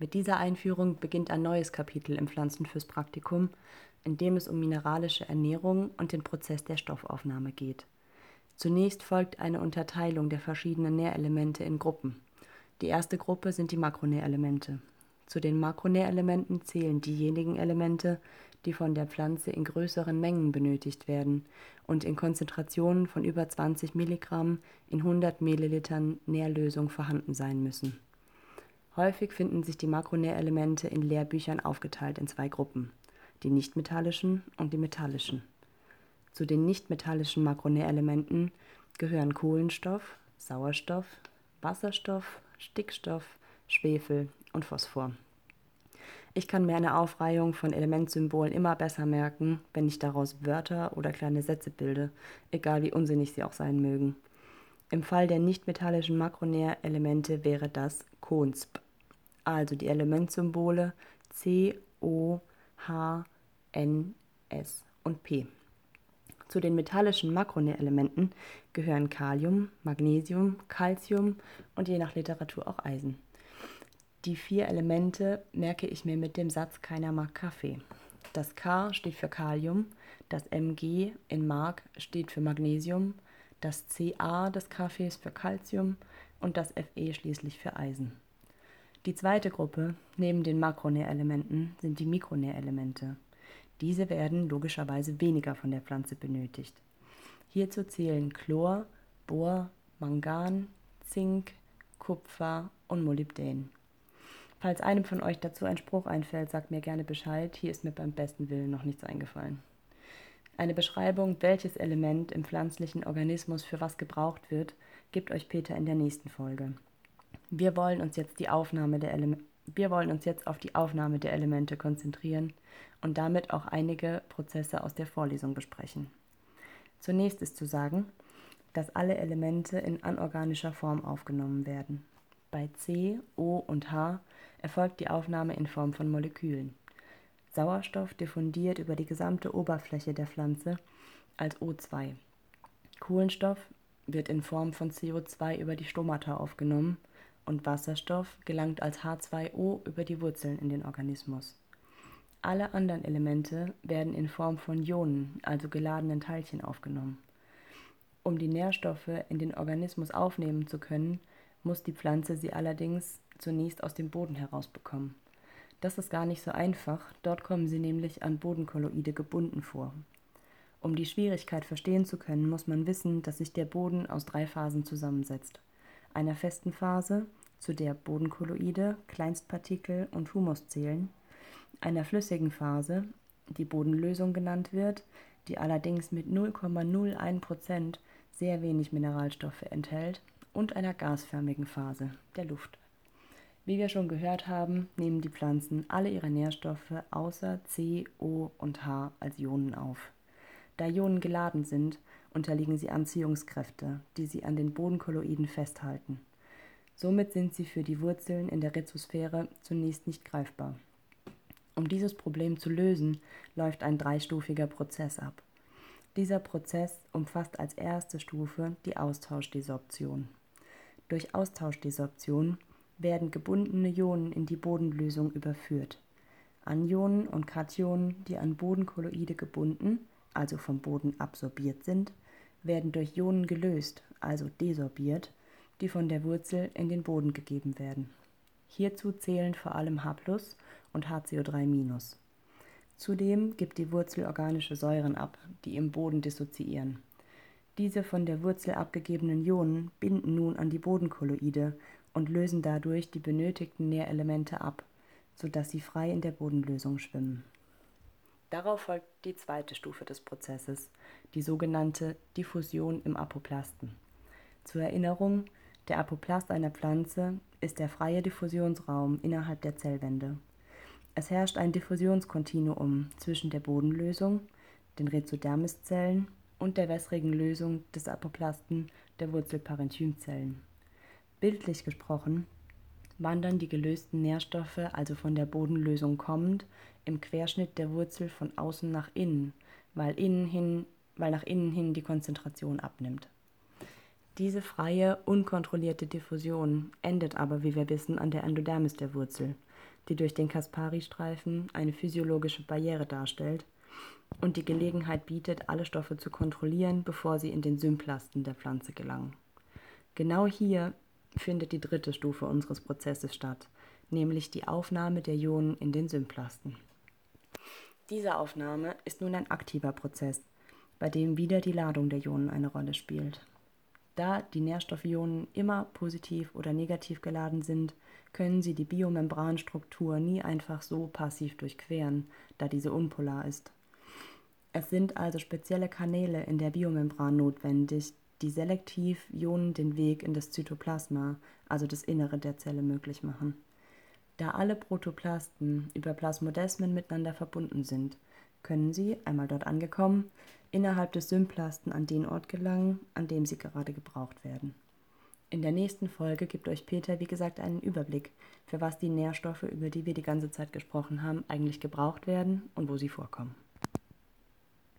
Mit dieser Einführung beginnt ein neues Kapitel im Pflanzen fürs Praktikum, in dem es um mineralische Ernährung und den Prozess der Stoffaufnahme geht. Zunächst folgt eine Unterteilung der verschiedenen Nährelemente in Gruppen. Die erste Gruppe sind die Makronährelemente. Zu den Makronährelementen zählen diejenigen Elemente, die von der Pflanze in größeren Mengen benötigt werden und in Konzentrationen von über 20 Milligramm in 100 Millilitern Nährlösung vorhanden sein müssen. Häufig finden sich die Makronährelemente in Lehrbüchern aufgeteilt in zwei Gruppen, die nichtmetallischen und die metallischen. Zu den nichtmetallischen Makronährelementen gehören Kohlenstoff, Sauerstoff, Wasserstoff, Stickstoff, Schwefel und Phosphor. Ich kann mir eine Aufreihung von Elementsymbolen immer besser merken, wenn ich daraus Wörter oder kleine Sätze bilde, egal wie unsinnig sie auch sein mögen. Im Fall der nichtmetallischen Makronährelemente wäre das CONSP, also die Elementsymbole C, O, H, N, S und P. Zu den metallischen Makronährelementen gehören Kalium, Magnesium, Calcium und je nach Literatur auch Eisen. Die vier Elemente merke ich mir mit dem Satz Keiner mag Kaffee. Das K steht für Kalium, das Mg in Mark steht für Magnesium, das Ca des Kaffees für Calcium und das Fe schließlich für Eisen. Die zweite Gruppe neben den Makronährelementen sind die Mikronährelemente. Diese werden logischerweise weniger von der Pflanze benötigt. Hierzu zählen Chlor, Bohr, Mangan, Zink, Kupfer und Molybdän. Falls einem von euch dazu ein Spruch einfällt, sagt mir gerne Bescheid. Hier ist mir beim besten Willen noch nichts eingefallen. Eine Beschreibung, welches Element im pflanzlichen Organismus für was gebraucht wird, gibt euch Peter in der nächsten Folge. Wir wollen uns jetzt die Aufnahme der Ele wir wollen uns jetzt auf die Aufnahme der Elemente konzentrieren und damit auch einige Prozesse aus der Vorlesung besprechen. Zunächst ist zu sagen, dass alle Elemente in anorganischer Form aufgenommen werden. Bei C, O und H erfolgt die Aufnahme in Form von Molekülen. Sauerstoff diffundiert über die gesamte Oberfläche der Pflanze als O2. Kohlenstoff wird in Form von CO2 über die Stomata aufgenommen und Wasserstoff gelangt als H2O über die Wurzeln in den Organismus. Alle anderen Elemente werden in Form von Ionen, also geladenen Teilchen, aufgenommen. Um die Nährstoffe in den Organismus aufnehmen zu können, muss die Pflanze sie allerdings zunächst aus dem Boden herausbekommen. Das ist gar nicht so einfach, dort kommen sie nämlich an Bodenkolloide gebunden vor. Um die Schwierigkeit verstehen zu können, muss man wissen, dass sich der Boden aus drei Phasen zusammensetzt. Einer festen Phase, zu der Bodenkolloide, Kleinstpartikel und Humus zählen, einer flüssigen Phase, die Bodenlösung genannt wird, die allerdings mit 0,01% sehr wenig Mineralstoffe enthält, und einer gasförmigen Phase, der Luft. Wie wir schon gehört haben, nehmen die Pflanzen alle ihre Nährstoffe außer C, O und H als Ionen auf. Da Ionen geladen sind, unterliegen sie Anziehungskräfte, die sie an den Bodenkolloiden festhalten. Somit sind sie für die Wurzeln in der Rhizosphäre zunächst nicht greifbar. Um dieses Problem zu lösen, läuft ein dreistufiger Prozess ab. Dieser Prozess umfasst als erste Stufe die Austauschdesorption. Durch Austauschdesorption werden gebundene Ionen in die Bodenlösung überführt. Anionen und Kationen, die an Bodenkolloide gebunden, also vom Boden absorbiert sind, werden durch Ionen gelöst, also desorbiert, die von der Wurzel in den Boden gegeben werden. Hierzu zählen vor allem H und HCO3-. Zudem gibt die Wurzel organische Säuren ab, die im Boden dissoziieren. Diese von der Wurzel abgegebenen Ionen binden nun an die Bodenkolloide und lösen dadurch die benötigten Nährelemente ab, sodass sie frei in der Bodenlösung schwimmen. Darauf folgt die zweite Stufe des Prozesses, die sogenannte Diffusion im Apoplasten. Zur Erinnerung, der Apoplast einer Pflanze ist der freie Diffusionsraum innerhalb der Zellwände. Es herrscht ein Diffusionskontinuum zwischen der Bodenlösung, den Rhizodermiszellen und der wässrigen Lösung des Apoplasten der Wurzelparenchymzellen. Bildlich gesprochen wandern die gelösten Nährstoffe also von der Bodenlösung kommend im Querschnitt der Wurzel von außen nach innen, weil, innen hin, weil nach innen hin die Konzentration abnimmt. Diese freie, unkontrollierte Diffusion endet aber, wie wir wissen, an der Endodermis der Wurzel, die durch den Kaspari-Streifen eine physiologische Barriere darstellt und die Gelegenheit bietet, alle Stoffe zu kontrollieren, bevor sie in den Symplasten der Pflanze gelangen. Genau hier findet die dritte Stufe unseres Prozesses statt, nämlich die Aufnahme der Ionen in den Symplasten. Diese Aufnahme ist nun ein aktiver Prozess, bei dem wieder die Ladung der Ionen eine Rolle spielt. Da die Nährstoffionen immer positiv oder negativ geladen sind, können sie die Biomembranstruktur nie einfach so passiv durchqueren, da diese unpolar ist. Es sind also spezielle Kanäle in der Biomembran notwendig, die selektiv Ionen den Weg in das Zytoplasma, also das Innere der Zelle, möglich machen. Da alle Protoplasten über Plasmodesmen miteinander verbunden sind, können sie, einmal dort angekommen, innerhalb des Symplasten an den Ort gelangen, an dem sie gerade gebraucht werden. In der nächsten Folge gibt euch Peter, wie gesagt, einen Überblick, für was die Nährstoffe, über die wir die ganze Zeit gesprochen haben, eigentlich gebraucht werden und wo sie vorkommen.